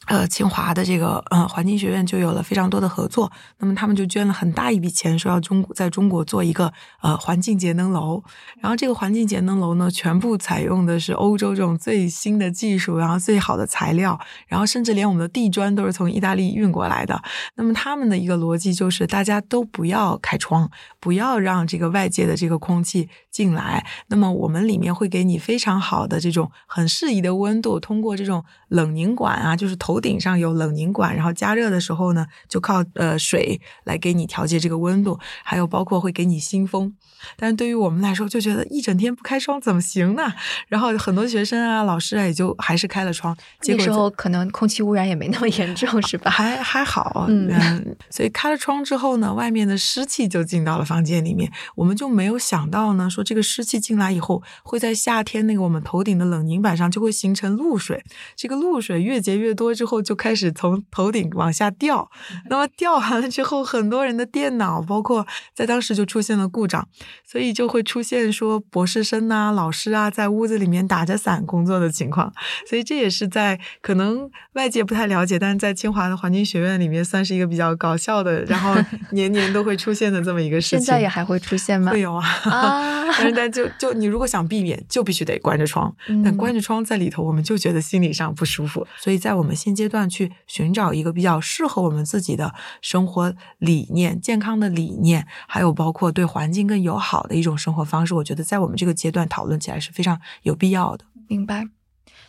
呃，清华的这个呃环境学院就有了非常多的合作，那么他们就捐了很大一笔钱，说要中在中国做一个呃环境节能楼。然后这个环境节能楼呢，全部采用的是欧洲这种最新的技术，然后最好的材料，然后甚至连我们的地砖都是从意大利运过来的。那么他们的一个逻辑就是，大家都不要开窗，不要让这个外界的这个空气进来。那么我们里面会给你非常好的这种很适宜的温度，通过这种冷凝管啊，就是头。头顶上有冷凝管，然后加热的时候呢，就靠呃水来给你调节这个温度，还有包括会给你新风。但是对于我们来说，就觉得一整天不开窗怎么行呢？然后很多学生啊、老师啊，也就还是开了窗。那时候可能空气污染也没那么严重，是吧？还还好，嗯。所以开了窗之后呢，外面的湿气就进到了房间里面。我们就没有想到呢，说这个湿气进来以后，会在夏天那个我们头顶的冷凝板上就会形成露水。这个露水越结越多之后，就开始从头顶往下掉。那么掉完了之后，很多人的电脑，包括在当时就出现了故障。所以就会出现说博士生啊、老师啊，在屋子里面打着伞工作的情况。所以这也是在可能外界不太了解，但是在清华的环境学院里面算是一个比较搞笑的，然后 年年都会出现的这么一个事情。现在也还会出现吗？会有啊。啊。但是但就就你如果想避免，就必须得关着窗。但关着窗在里头，我们就觉得心理上不舒服。所以在我们现阶段去寻找一个比较适合我们自己的生活理念、健康的理念，还有包括对环境更友。好的一种生活方式，我觉得在我们这个阶段讨论起来是非常有必要的。明白。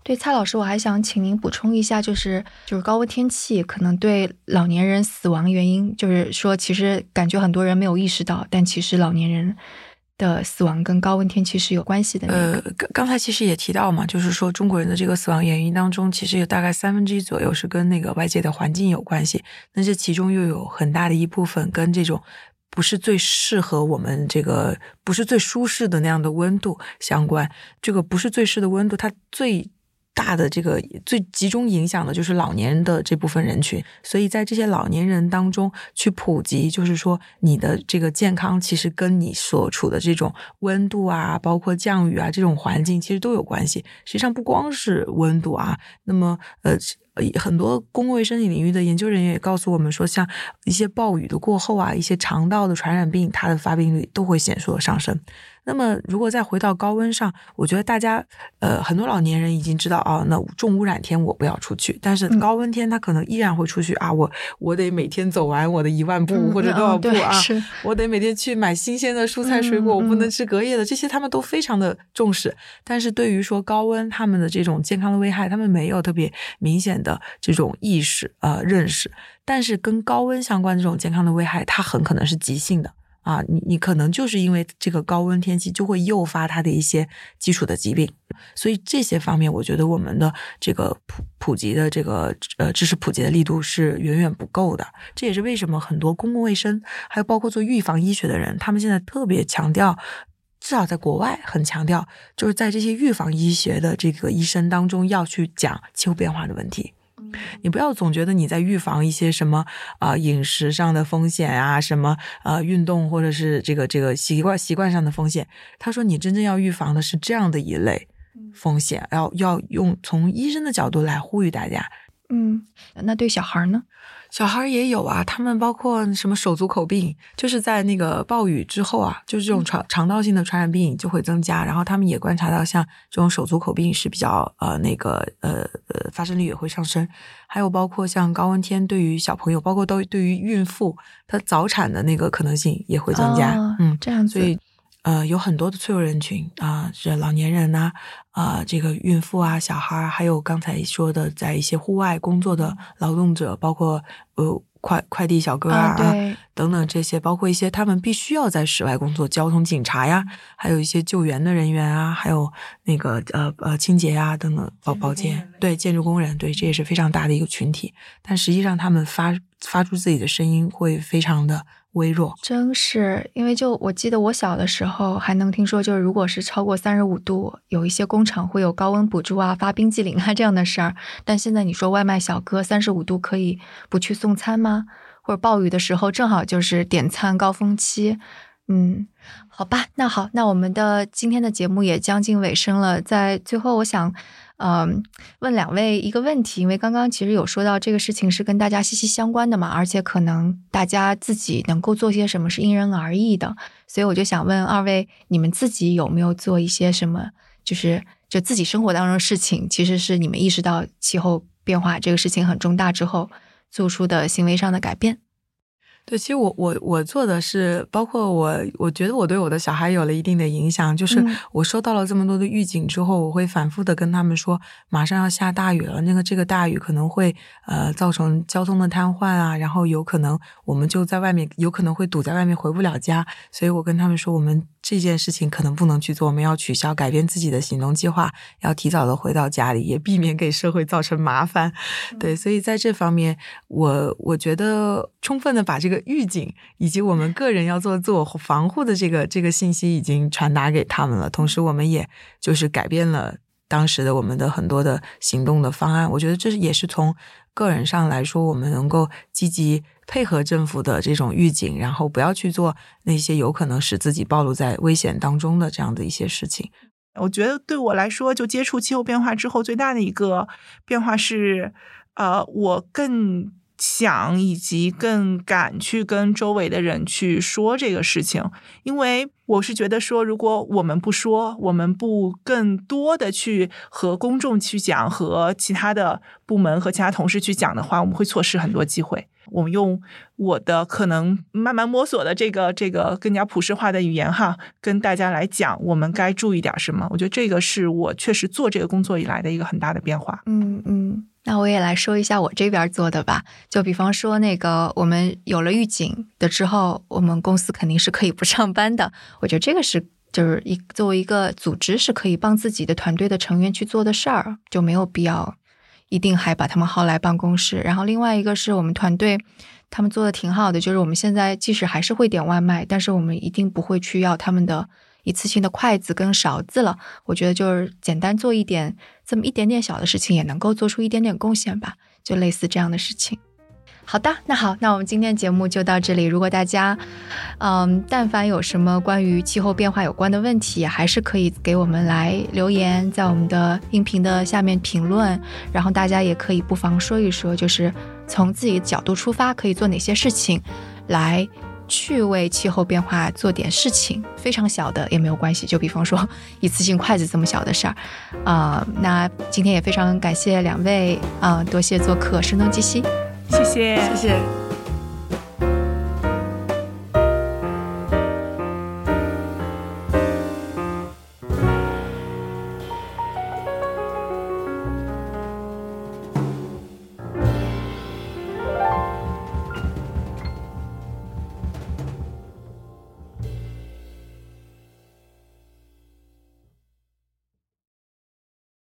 对蔡老师，我还想请您补充一下，就是就是高温天气可能对老年人死亡原因，就是说其实感觉很多人没有意识到，但其实老年人的死亡跟高温天气是有关系的。呃，刚刚才其实也提到嘛，就是说中国人的这个死亡原因当中，其实有大概三分之一左右是跟那个外界的环境有关系，那这其中又有很大的一部分跟这种。不是最适合我们这个，不是最舒适的那样的温度相关。这个不是最适的温度，它最大的这个最集中影响的就是老年人的这部分人群。所以在这些老年人当中去普及，就是说你的这个健康其实跟你所处的这种温度啊，包括降雨啊这种环境其实都有关系。实际上不光是温度啊，那么呃。很多公共卫生领域的研究人员也告诉我们说，像一些暴雨的过后啊，一些肠道的传染病，它的发病率都会显著的上升。那么，如果再回到高温上，我觉得大家，呃，很多老年人已经知道啊，那重污染天我不要出去，但是高温天他可能依然会出去啊，我我得每天走完我的一万步或者多少步啊，我得每天去买新鲜的蔬菜水果，我不能吃隔夜的，这些他们都非常的重视。但是对于说高温他们的这种健康的危害，他们没有特别明显的这种意识呃认识。但是跟高温相关的这种健康的危害，它很可能是急性的。啊，你你可能就是因为这个高温天气就会诱发他的一些基础的疾病，所以这些方面，我觉得我们的这个普普及的这个呃知识普及的力度是远远不够的。这也是为什么很多公共卫生还有包括做预防医学的人，他们现在特别强调，至少在国外很强调，就是在这些预防医学的这个医生当中要去讲气候变化的问题。你不要总觉得你在预防一些什么啊饮食上的风险啊，什么呃运动或者是这个这个习惯习惯上的风险。他说你真正要预防的是这样的一类风险，要要用从医生的角度来呼吁大家。嗯，那对小孩呢？小孩也有啊，他们包括什么手足口病，就是在那个暴雨之后啊，就是这种肠肠道性的传染病就会增加，然后他们也观察到像这种手足口病是比较呃那个呃呃发生率也会上升，还有包括像高温天对于小朋友，包括都对于孕妇，她早产的那个可能性也会增加，嗯，这样子，所以。呃，有很多的脆弱人群啊，是老年人呐，啊，这个孕妇啊，小孩，还有刚才说的，在一些户外工作的劳动者，包括呃快快递小哥啊，等等这些，包括一些他们必须要在室外工作，交通警察呀，还有一些救援的人员啊，还有那个呃呃清洁呀等等保保洁，对建筑工人，对这也是非常大的一个群体，但实际上他们发发出自己的声音会非常的。微弱，真是因为就我记得我小的时候还能听说，就是如果是超过三十五度，有一些工厂会有高温补助啊、发冰激凌啊这样的事儿。但现在你说外卖小哥三十五度可以不去送餐吗？或者暴雨的时候正好就是点餐高峰期，嗯，好吧，那好，那我们的今天的节目也将近尾声了，在最后我想。嗯，问两位一个问题，因为刚刚其实有说到这个事情是跟大家息息相关的嘛，而且可能大家自己能够做些什么是因人而异的，所以我就想问二位，你们自己有没有做一些什么，就是就自己生活当中的事情，其实是你们意识到气候变化这个事情很重大之后做出的行为上的改变。对，其实我我我做的是，包括我，我觉得我对我的小孩有了一定的影响。就是我收到了这么多的预警之后，我会反复的跟他们说，马上要下大雨了，那个这个大雨可能会呃造成交通的瘫痪啊，然后有可能我们就在外面，有可能会堵在外面回不了家。所以我跟他们说，我们这件事情可能不能去做，我们要取消，改变自己的行动计划，要提早的回到家里，也避免给社会造成麻烦。对，所以在这方面，我我觉得充分的把这个。预警以及我们个人要做自我防护的这个这个信息已经传达给他们了，同时我们也就是改变了当时的我们的很多的行动的方案。我觉得这也是从个人上来说，我们能够积极配合政府的这种预警，然后不要去做那些有可能使自己暴露在危险当中的这样的一些事情。我觉得对我来说，就接触气候变化之后，最大的一个变化是，呃，我更。想以及更敢去跟周围的人去说这个事情，因为我是觉得说，如果我们不说，我们不更多的去和公众去讲，和其他的部门和其他同事去讲的话，我们会错失很多机会。我们用我的可能慢慢摸索的这个这个更加普世化的语言哈，跟大家来讲，我们该注意点什么？我觉得这个是我确实做这个工作以来的一个很大的变化。嗯嗯。那我也来说一下我这边做的吧，就比方说那个我们有了预警的之后，我们公司肯定是可以不上班的。我觉得这个是就是一作为一个组织是可以帮自己的团队的成员去做的事儿，就没有必要一定还把他们薅来办公室。然后另外一个是我们团队他们做的挺好的，就是我们现在即使还是会点外卖，但是我们一定不会去要他们的。一次性的筷子跟勺子了，我觉得就是简单做一点这么一点点小的事情，也能够做出一点点贡献吧，就类似这样的事情。好的，那好，那我们今天节目就到这里。如果大家，嗯，但凡有什么关于气候变化有关的问题，还是可以给我们来留言，在我们的音频的下面评论。然后大家也可以不妨说一说，就是从自己的角度出发，可以做哪些事情来。去为气候变化做点事情，非常小的也没有关系。就比方说 一次性筷子这么小的事儿，啊，那今天也非常感谢两位啊，多谢做客声东击西，谢谢，谢谢。